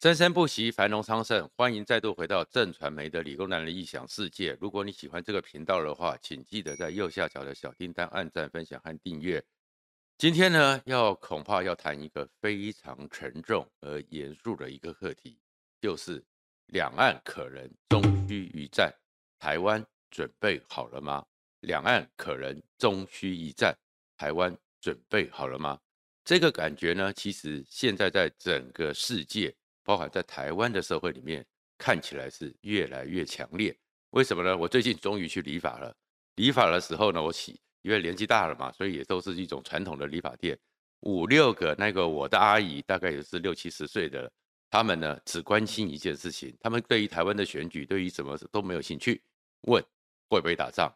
生生不息，繁荣昌盛。欢迎再度回到正传媒的理工男的异想世界。如果你喜欢这个频道的话，请记得在右下角的小叮当按赞、分享和订阅。今天呢，要恐怕要谈一个非常沉重而严肃的一个课题，就是两岸可能终须一战，台湾准备好了吗？两岸可能终须一战，台湾准备好了吗？这个感觉呢，其实现在在整个世界。包含在台湾的社会里面，看起来是越来越强烈。为什么呢？我最近终于去理发了。理发的时候呢，我喜因为年纪大了嘛，所以也都是一种传统的理发店。五六个那个我的阿姨，大概也是六七十岁的，他们呢只关心一件事情，他们对于台湾的选举，对于什么都没有兴趣。问会不会打仗？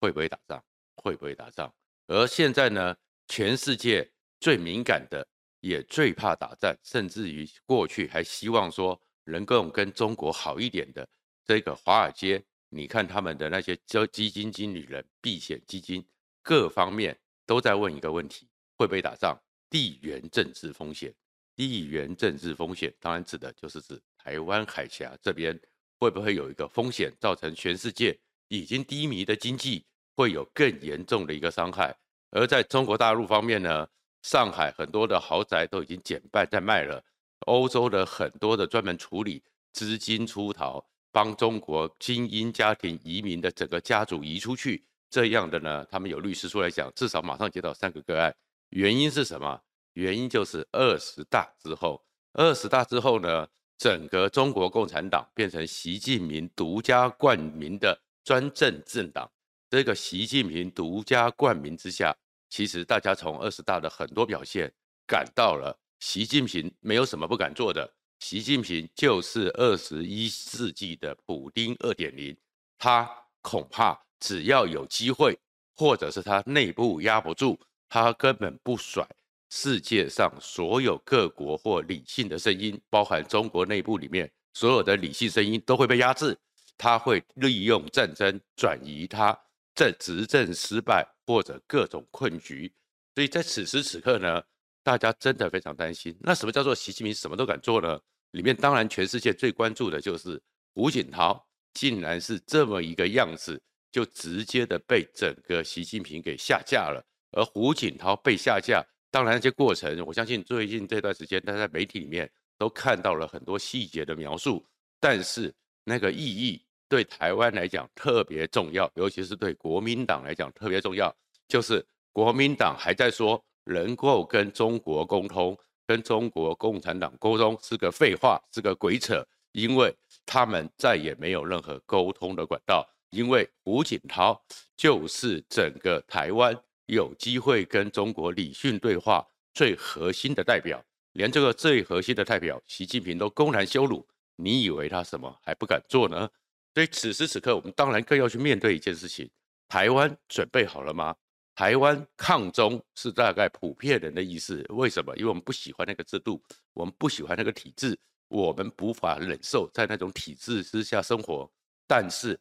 会不会打仗？会不会打仗？而现在呢，全世界最敏感的。也最怕打仗，甚至于过去还希望说能够跟中国好一点的这个华尔街，你看他们的那些交基金经理人、避险基金，各方面都在问一个问题：会不会打仗？地缘政治风险，地缘政治风险，当然指的就是指台湾海峡这边会不会有一个风险，造成全世界已经低迷的经济会有更严重的一个伤害。而在中国大陆方面呢？上海很多的豪宅都已经减半在卖了，欧洲的很多的专门处理资金出逃、帮中国精英家庭移民的整个家族移出去这样的呢，他们有律师出来讲，至少马上接到三个个案。原因是什么？原因就是二十大之后，二十大之后呢，整个中国共产党变成习近平独家冠名的专政政党。这个习近平独家冠名之下。其实大家从二十大的很多表现感到了，习近平没有什么不敢做的。习近平就是二十一世纪的普丁二点零，他恐怕只要有机会，或者是他内部压不住，他根本不甩世界上所有各国或理性的声音，包含中国内部里面所有的理性声音都会被压制。他会利用战争转移他在执政失败。或者各种困局，所以在此时此刻呢，大家真的非常担心。那什么叫做习近平什么都敢做呢？里面当然全世界最关注的就是胡锦涛，竟然是这么一个样子，就直接的被整个习近平给下架了。而胡锦涛被下架，当然这些过程，我相信最近这段时间，大家在媒体里面都看到了很多细节的描述，但是那个意义。对台湾来讲特别重要，尤其是对国民党来讲特别重要，就是国民党还在说能够跟中国沟通，跟中国共产党沟通是个废话，是个鬼扯，因为他们再也没有任何沟通的管道，因为胡锦涛就是整个台湾有机会跟中国理性对话最核心的代表，连这个最核心的代表习近平都公然羞辱，你以为他什么还不敢做呢？所以此时此刻，我们当然更要去面对一件事情：台湾准备好了吗？台湾抗中是大概普遍人的意思。为什么？因为我们不喜欢那个制度，我们不喜欢那个体制，我们无法忍受在那种体制之下生活。但是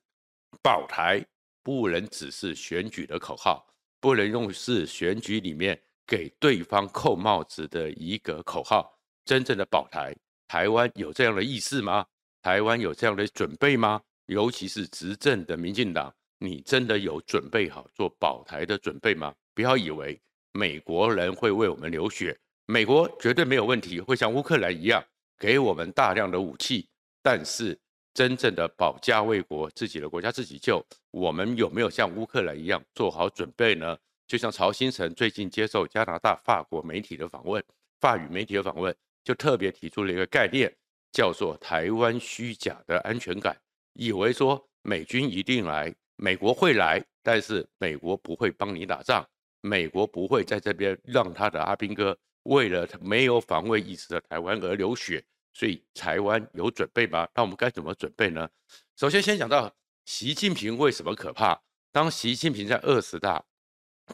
保台不能只是选举的口号，不能用是选举里面给对方扣帽子的一个口号。真正的保台，台湾有这样的意识吗？台湾有这样的准备吗？尤其是执政的民进党，你真的有准备好做保台的准备吗？不要以为美国人会为我们流血，美国绝对没有问题，会像乌克兰一样给我们大量的武器。但是真正的保家卫国，自己的国家自己救，我们有没有像乌克兰一样做好准备呢？就像曹兴诚最近接受加拿大、法国媒体的访问，法语媒体的访问，就特别提出了一个概念，叫做台湾虚假的安全感。以为说美军一定来，美国会来，但是美国不会帮你打仗，美国不会在这边让他的阿兵哥为了没有防卫意识的台湾而流血，所以台湾有准备吗？那我们该怎么准备呢？首先，先讲到习近平为什么可怕。当习近平在二十大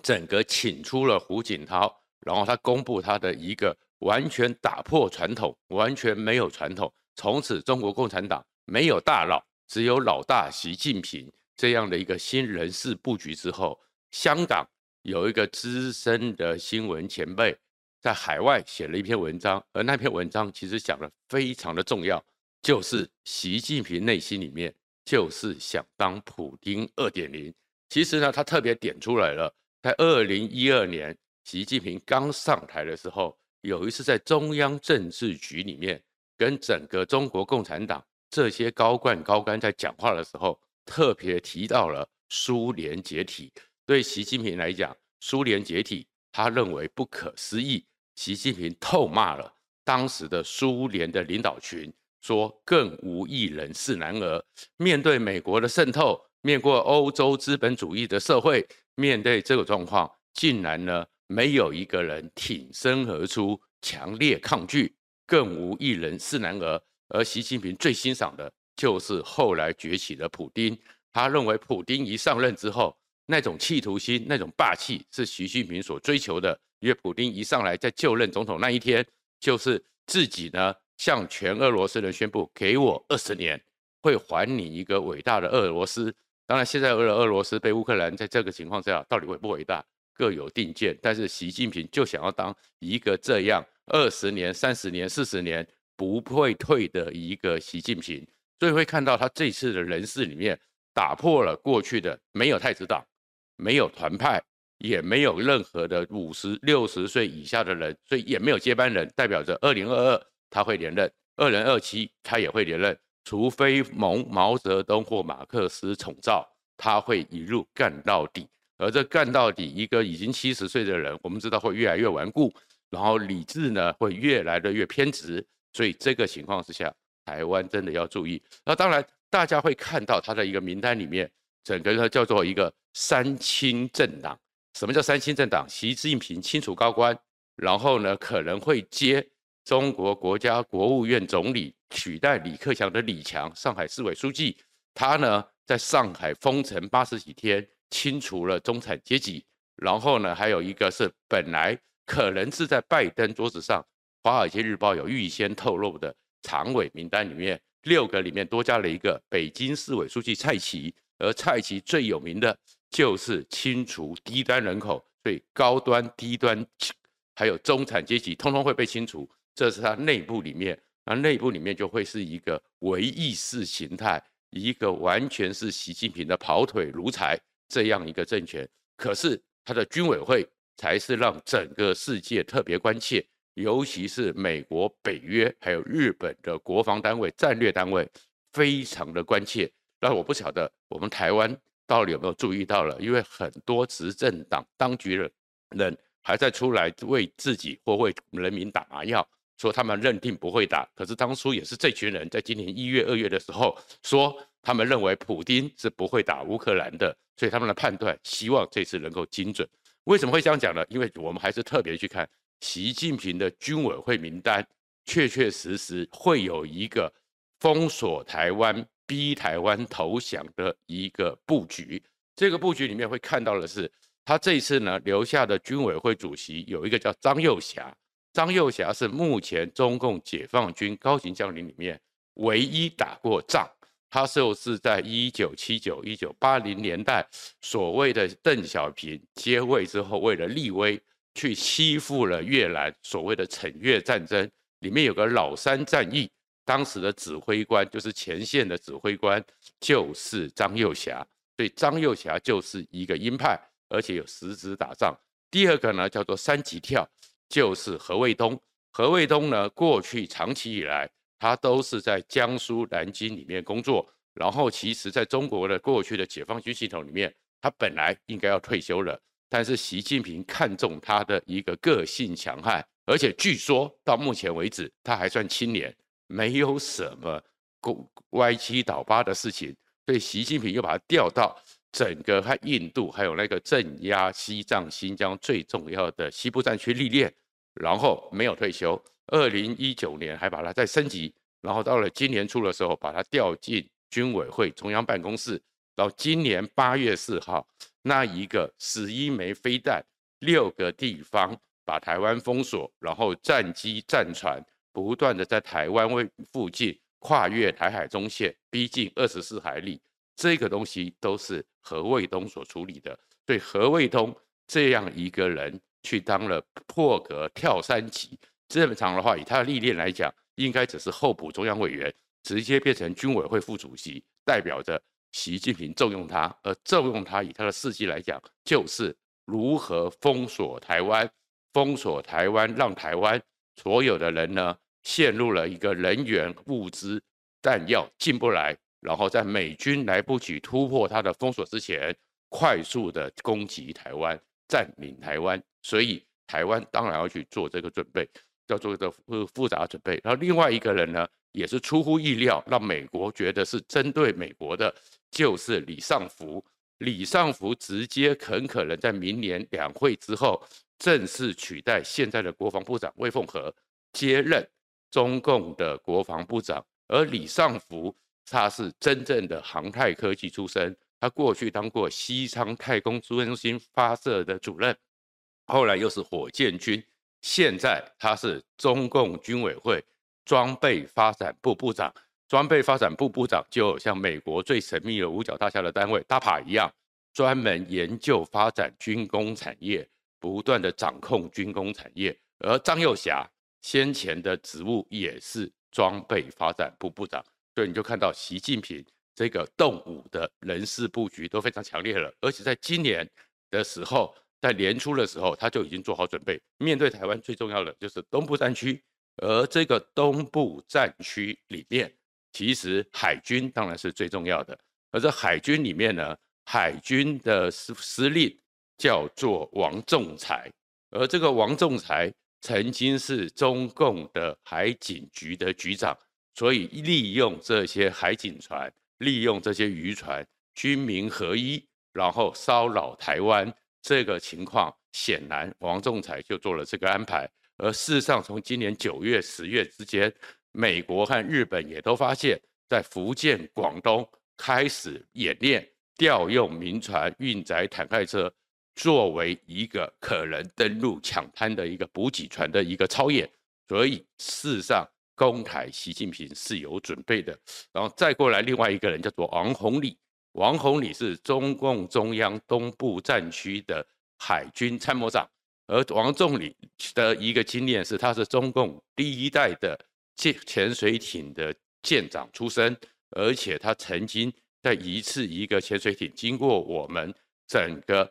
整个请出了胡锦涛，然后他公布他的一个完全打破传统，完全没有传统，从此中国共产党没有大佬。只有老大习近平这样的一个新人事布局之后，香港有一个资深的新闻前辈，在海外写了一篇文章，而那篇文章其实讲的非常的重要，就是习近平内心里面就是想当普丁二点零。其实呢，他特别点出来了，在二零一二年习近平刚上台的时候，有一次在中央政治局里面跟整个中国共产党这些高官高干在讲话的时候，特别提到了苏联解体。对习近平来讲，苏联解体，他认为不可思议。习近平痛骂了当时的苏联的领导群，说更无一人是男儿。面对美国的渗透，面过欧洲资本主义的社会，面对这个状况，竟然呢没有一个人挺身而出，强烈抗拒，更无一人是男儿。而习近平最欣赏的就是后来崛起的普丁，他认为普丁一上任之后，那种企图心、那种霸气是习近平所追求的。因为普丁一上来在就任总统那一天，就是自己呢向全俄罗斯人宣布：“给我二十年，会还你一个伟大的俄罗斯。”当然，现在俄俄罗斯被乌克兰在这个情况下到底伟不伟大，各有定见。但是习近平就想要当一个这样二十年、三十年、四十年不会退的一个习近平，所以会看到他这次的人事里面打破了过去的没有太子党。没有团派，也没有任何的五十六十岁以下的人，所以也没有接班人，代表着二零二二他会连任，二零二七他也会连任，除非蒙毛泽东或马克思宠召，他会一路干到底。而这干到底，一个已经七十岁的人，我们知道会越来越顽固，然后理智呢会越来的越偏执，所以这个情况之下，台湾真的要注意。那当然，大家会看到他的一个名单里面。整个呢叫做一个三清政党。什么叫三清政党？习近平清除高官，然后呢可能会接中国国家国务院总理，取代李克强的李强，上海市委书记。他呢在上海封城八十几天，清除了中产阶级。然后呢还有一个是本来可能是在拜登桌子上，《华尔街日报》有预先透露的常委名单里面，六个里面多加了一个北京市委书记蔡奇。而蔡奇最有名的就是清除低端人口，所以高端、低端还有中产阶级，通通会被清除。这是他内部里面，那内部里面就会是一个唯意识形态，一个完全是习近平的跑腿奴才这样一个政权。可是他的军委会才是让整个世界特别关切，尤其是美国、北约还有日本的国防单位、战略单位，非常的关切。但我不晓得我们台湾到底有没有注意到了，因为很多执政党当局的人还在出来为自己或为人民打麻药，说他们认定不会打。可是当初也是这群人在今年一月、二月的时候说，他们认为普丁是不会打乌克兰的，所以他们的判断希望这次能够精准。为什么会这样讲呢？因为我们还是特别去看习近平的军委会名单，确确实实会有一个封锁台湾。逼台湾投降的一个布局，这个布局里面会看到的是，他这一次呢留下的军委会主席有一个叫张又侠，张又侠是目前中共解放军高级将领里面唯一打过仗，他就是在一九七九、一九八零年代所谓的邓小平接位之后，为了立威去欺负了越南，所谓的惩越战争里面有个老三战役。当时的指挥官就是前线的指挥官，就是张又侠，所以张又侠就是一个鹰派，而且有实质打仗。第二个呢叫做三级跳，就是何卫东。何卫东呢过去长期以来，他都是在江苏南京里面工作，然后其实在中国的过去的解放军系统里面，他本来应该要退休了，但是习近平看中他的一个个性强悍，而且据说到目前为止他还算清廉。没有什么歪七倒八的事情，所以习近平又把他调到整个和印度，还有那个镇压西藏、新疆最重要的西部战区历练，然后没有退休。二零一九年还把他再升级，然后到了今年初的时候，把他调进军委会中央办公室。到今年八月四号，那一个十一枚飞弹，六个地方把台湾封锁，然后战机、战船。不断的在台湾位附近跨越台海中线，逼近二十四海里，这个东西都是何卫东所处理的。对何卫东这样一个人，去当了破格跳三级。正常的话，以他的历练来讲，应该只是候补中央委员，直接变成军委会副主席，代表着习近平重用他。而重用他，以他的事迹来讲，就是如何封锁台湾，封锁台湾，让台湾所有的人呢，陷入了一个人员、物资、弹药进不来，然后在美军来不及突破他的封锁之前，快速的攻击台湾，占领台湾。所以台湾当然要去做这个准备。要做的复复杂准备，然后另外一个人呢，也是出乎意料，让美国觉得是针对美国的，就是李尚福。李尚福直接很可能在明年两会之后，正式取代现在的国防部长魏凤和接任中共的国防部长。而李尚福他是真正的航太科技出身，他过去当过西昌太空中心发射的主任，后来又是火箭军。现在他是中共军委会装备发展部部长，装备发展部部长就像美国最神秘的五角大厦的单位 DARPA 一样，专门研究发展军工产业，不断的掌控军工产业。而张又侠先前的职务也是装备发展部部长，所以你就看到习近平这个动武的人事布局都非常强烈了，而且在今年的时候。在年初的时候，他就已经做好准备，面对台湾最重要的就是东部战区，而这个东部战区里面，其实海军当然是最重要的。而这海军里面呢，海军的司司令叫做王仲才，而这个王仲才曾经是中共的海警局的局长，所以利用这些海警船，利用这些渔船，军民合一，然后骚扰台湾。这个情况显然，王仲才就做了这个安排。而事实上，从今年九月、十月之间，美国和日本也都发现，在福建、广东开始演练，调用民船运载坦克车，作为一个可能登陆抢滩的一个补给船的一个操演。所以，事实上，攻台习近平是有准备的。然后再过来，另外一个人叫做王洪礼。王鸿礼是中共中央东部战区的海军参谋长，而王仲礼的一个经验是，他是中共第一代的舰潜水艇的舰长出身，而且他曾经在一次一个潜水艇经过我们整个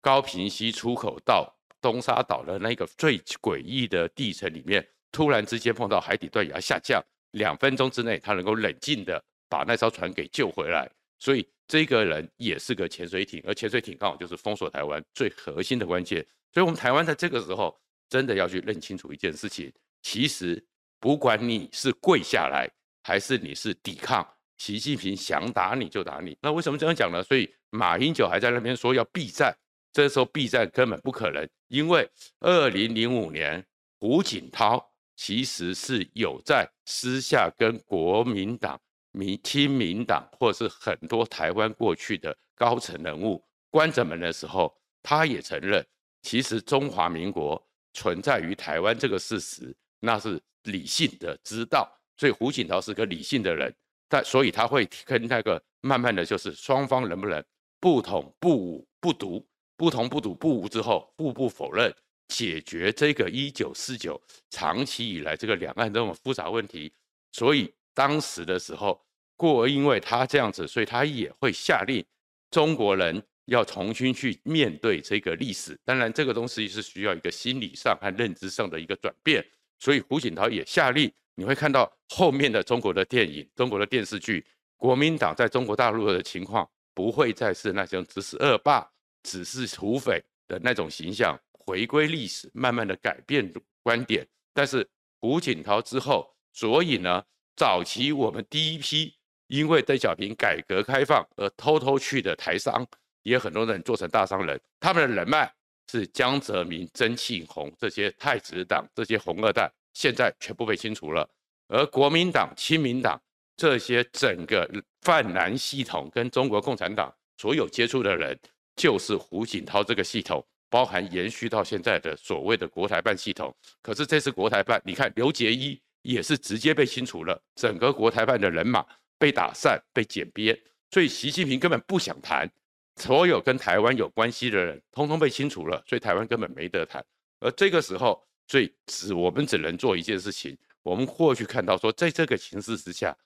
高屏溪出口到东沙岛的那个最诡异的地层里面，突然之间碰到海底断崖下降，两分钟之内他能够冷静的把那艘船给救回来，所以。这个人也是个潜水艇，而潜水艇刚好就是封锁台湾最核心的关键。所以，我们台湾在这个时候真的要去认清楚一件事情：其实，不管你是跪下来，还是你是抵抗，习近平想打你就打你。那为什么这样讲呢？所以，马英九还在那边说要避战，这时候避战根本不可能，因为二零零五年胡锦涛其实是有在私下跟国民党。民亲民党或是很多台湾过去的高层人物、官者们的时候，他也承认，其实中华民国存在于台湾这个事实，那是理性的知道。所以胡锦涛是个理性的人，但所以他会跟那个慢慢的就是双方能不能不统不武不独，不统不独不武之后互不否认，解决这个一九四九长期以来这个两岸这种复杂问题。所以当时的时候。过，因为他这样子，所以他也会下令中国人要重新去面对这个历史。当然，这个东西是需要一个心理上和认知上的一个转变。所以胡锦涛也下令，你会看到后面的中国的电影、中国的电视剧，国民党在中国大陆的情况不会再是那种只是恶霸、只是土匪的那种形象，回归历史，慢慢的改变观点。但是胡锦涛之后，所以呢，早期我们第一批。因为邓小平改革开放而偷偷去的台商，也很多人做成大商人，他们的人脉是江泽民、曾庆红这些太子党这些红二代，现在全部被清除了。而国民党、亲民党这些整个泛蓝系统跟中国共产党所有接触的人，就是胡锦涛这个系统，包含延续到现在的所谓的国台办系统。可是这次国台办，你看刘结一也是直接被清除了，整个国台办的人马。被打散、被剪编，所以习近平根本不想谈，所有跟台湾有关系的人，通通被清除了，所以台湾根本没得谈。而这个时候，所以只我们只能做一件事情，我们过去看到说，在这个形势之下，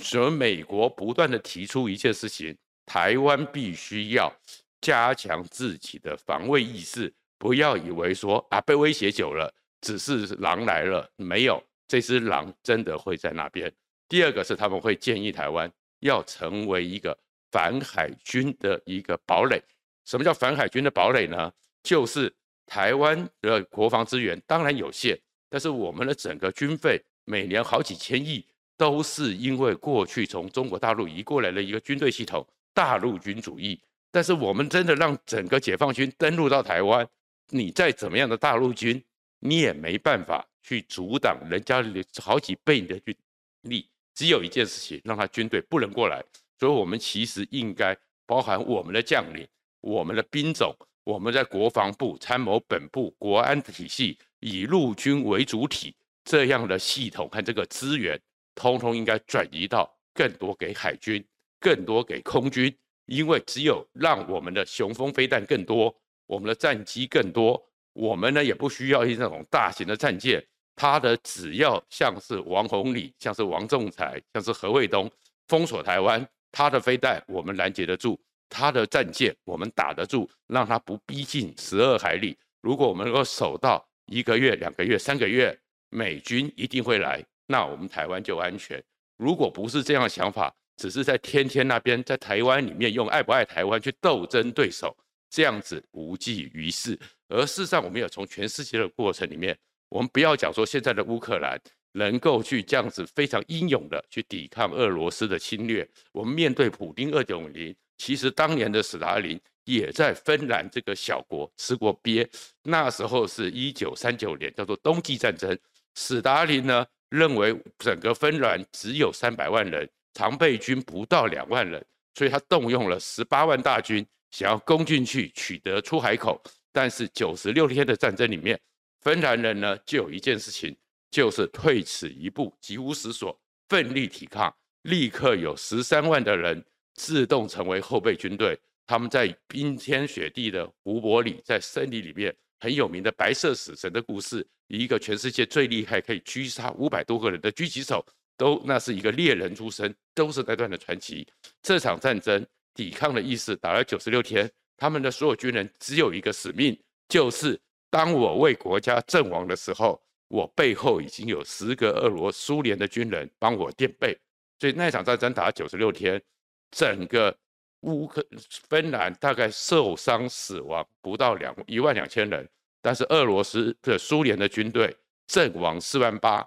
所以美国不断的提出一件事情，台湾必须要加强自己的防卫意识，不要以为说啊被威胁久了，只是狼来了，没有这只狼真的会在那边。第二个是他们会建议台湾要成为一个反海军的一个堡垒。什么叫反海军的堡垒呢？就是台湾的国防资源当然有限，但是我们的整个军费每年好几千亿，都是因为过去从中国大陆移过来的一个军队系统，大陆军主义。但是我们真的让整个解放军登陆到台湾，你再怎么样的大陆军，你也没办法去阻挡人家好几倍的军力。只有一件事情，让他军队不能过来。所以，我们其实应该包含我们的将领、我们的兵种、我们在国防部、参谋本部、国安体系，以陆军为主体这样的系统和这个资源，通通应该转移到更多给海军、更多给空军。因为只有让我们的雄风飞弹更多，我们的战机更多，我们呢也不需要一那种大型的战舰。他的只要像是王鸿礼，像是王仲才，像是何卫东封锁台湾，他的飞弹我们拦截得住，他的战舰我们打得住，让他不逼近十二海里。如果我们能够守到一个月、两个月、三个月，美军一定会来，那我们台湾就安全。如果不是这样的想法，只是在天天那边在台湾里面用爱不爱台湾去斗争对手，这样子无济于事。而事实上，我们有从全世界的过程里面。我们不要讲说现在的乌克兰能够去这样子非常英勇的去抵抗俄罗斯的侵略。我们面对普丁二点零，其实当年的史达林也在芬兰这个小国吃过鳖。那时候是一九三九年，叫做冬季战争。史达林呢认为整个芬兰只有三百万人，常备军不到两万人，所以他动用了十八万大军想要攻进去取得出海口。但是九十六天的战争里面，芬兰人呢，就有一件事情，就是退此一步，急无死所，奋力抵抗，立刻有十三万的人自动成为后备军队。他们在冰天雪地的湖泊里，在森林里面很有名的白色死神的故事，一个全世界最厉害可以狙杀五百多个人的狙击手，都那是一个猎人出身，都是那段的传奇。这场战争抵抗的意思打了九十六天，他们的所有军人只有一个使命，就是。当我为国家阵亡的时候，我背后已经有十个俄罗苏联的军人帮我垫背，所以那场战争打九十六天，整个乌克芬兰大概受伤死亡不到两一万两千人，但是俄罗斯的苏联的军队阵亡四万八，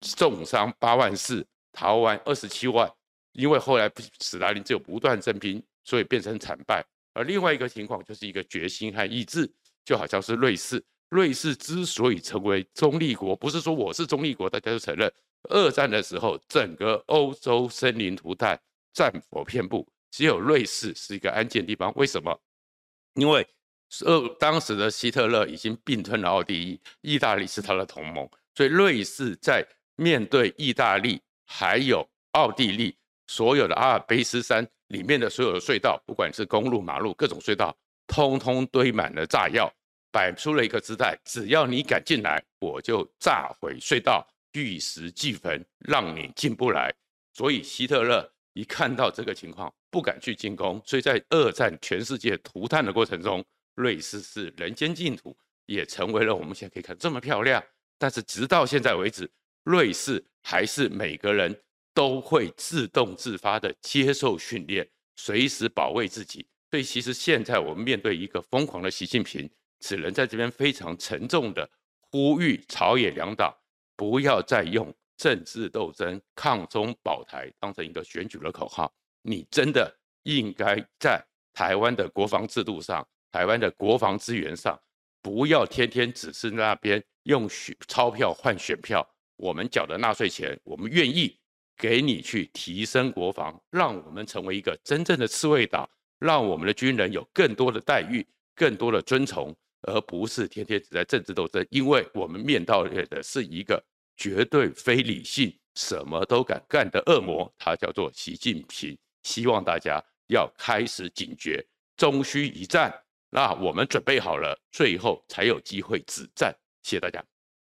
重伤八万四，逃亡二十七万，因为后来史达林只有不断征兵，所以变成惨败。而另外一个情况就是一个决心和意志。就好像是瑞士，瑞士之所以成为中立国，不是说我是中立国，大家都承认。二战的时候，整个欧洲生灵涂炭，战火遍布，只有瑞士是一个安静地方。为什么？因为呃，当时的希特勒已经并吞了奥地利，意大利是他的同盟，所以瑞士在面对意大利还有奥地利，所有的阿尔卑斯山里面的所有的隧道，不管是公路、马路，各种隧道。通通堆满了炸药，摆出了一个姿态：只要你敢进来，我就炸毁隧道，玉石俱焚，让你进不来。所以希特勒一看到这个情况，不敢去进攻。所以在二战全世界涂炭的过程中，瑞士是人间净土，也成为了我们现在可以看这么漂亮。但是直到现在为止，瑞士还是每个人都会自动自发的接受训练，随时保卫自己。所以，其实现在我们面对一个疯狂的习近平，只能在这边非常沉重的呼吁朝野两党不要再用政治斗争、抗中保台当成一个选举的口号。你真的应该在台湾的国防制度上、台湾的国防资源上，不要天天只是那边用选钞票换选票。我们缴的纳税钱，我们愿意给你去提升国防，让我们成为一个真正的刺猬岛。让我们的军人有更多的待遇、更多的尊崇，而不是天天只在政治斗争。因为我们面对的是一个绝对非理性、什么都敢干的恶魔，他叫做习近平。希望大家要开始警觉，终须一战。那我们准备好了，最后才有机会止战。谢谢大家。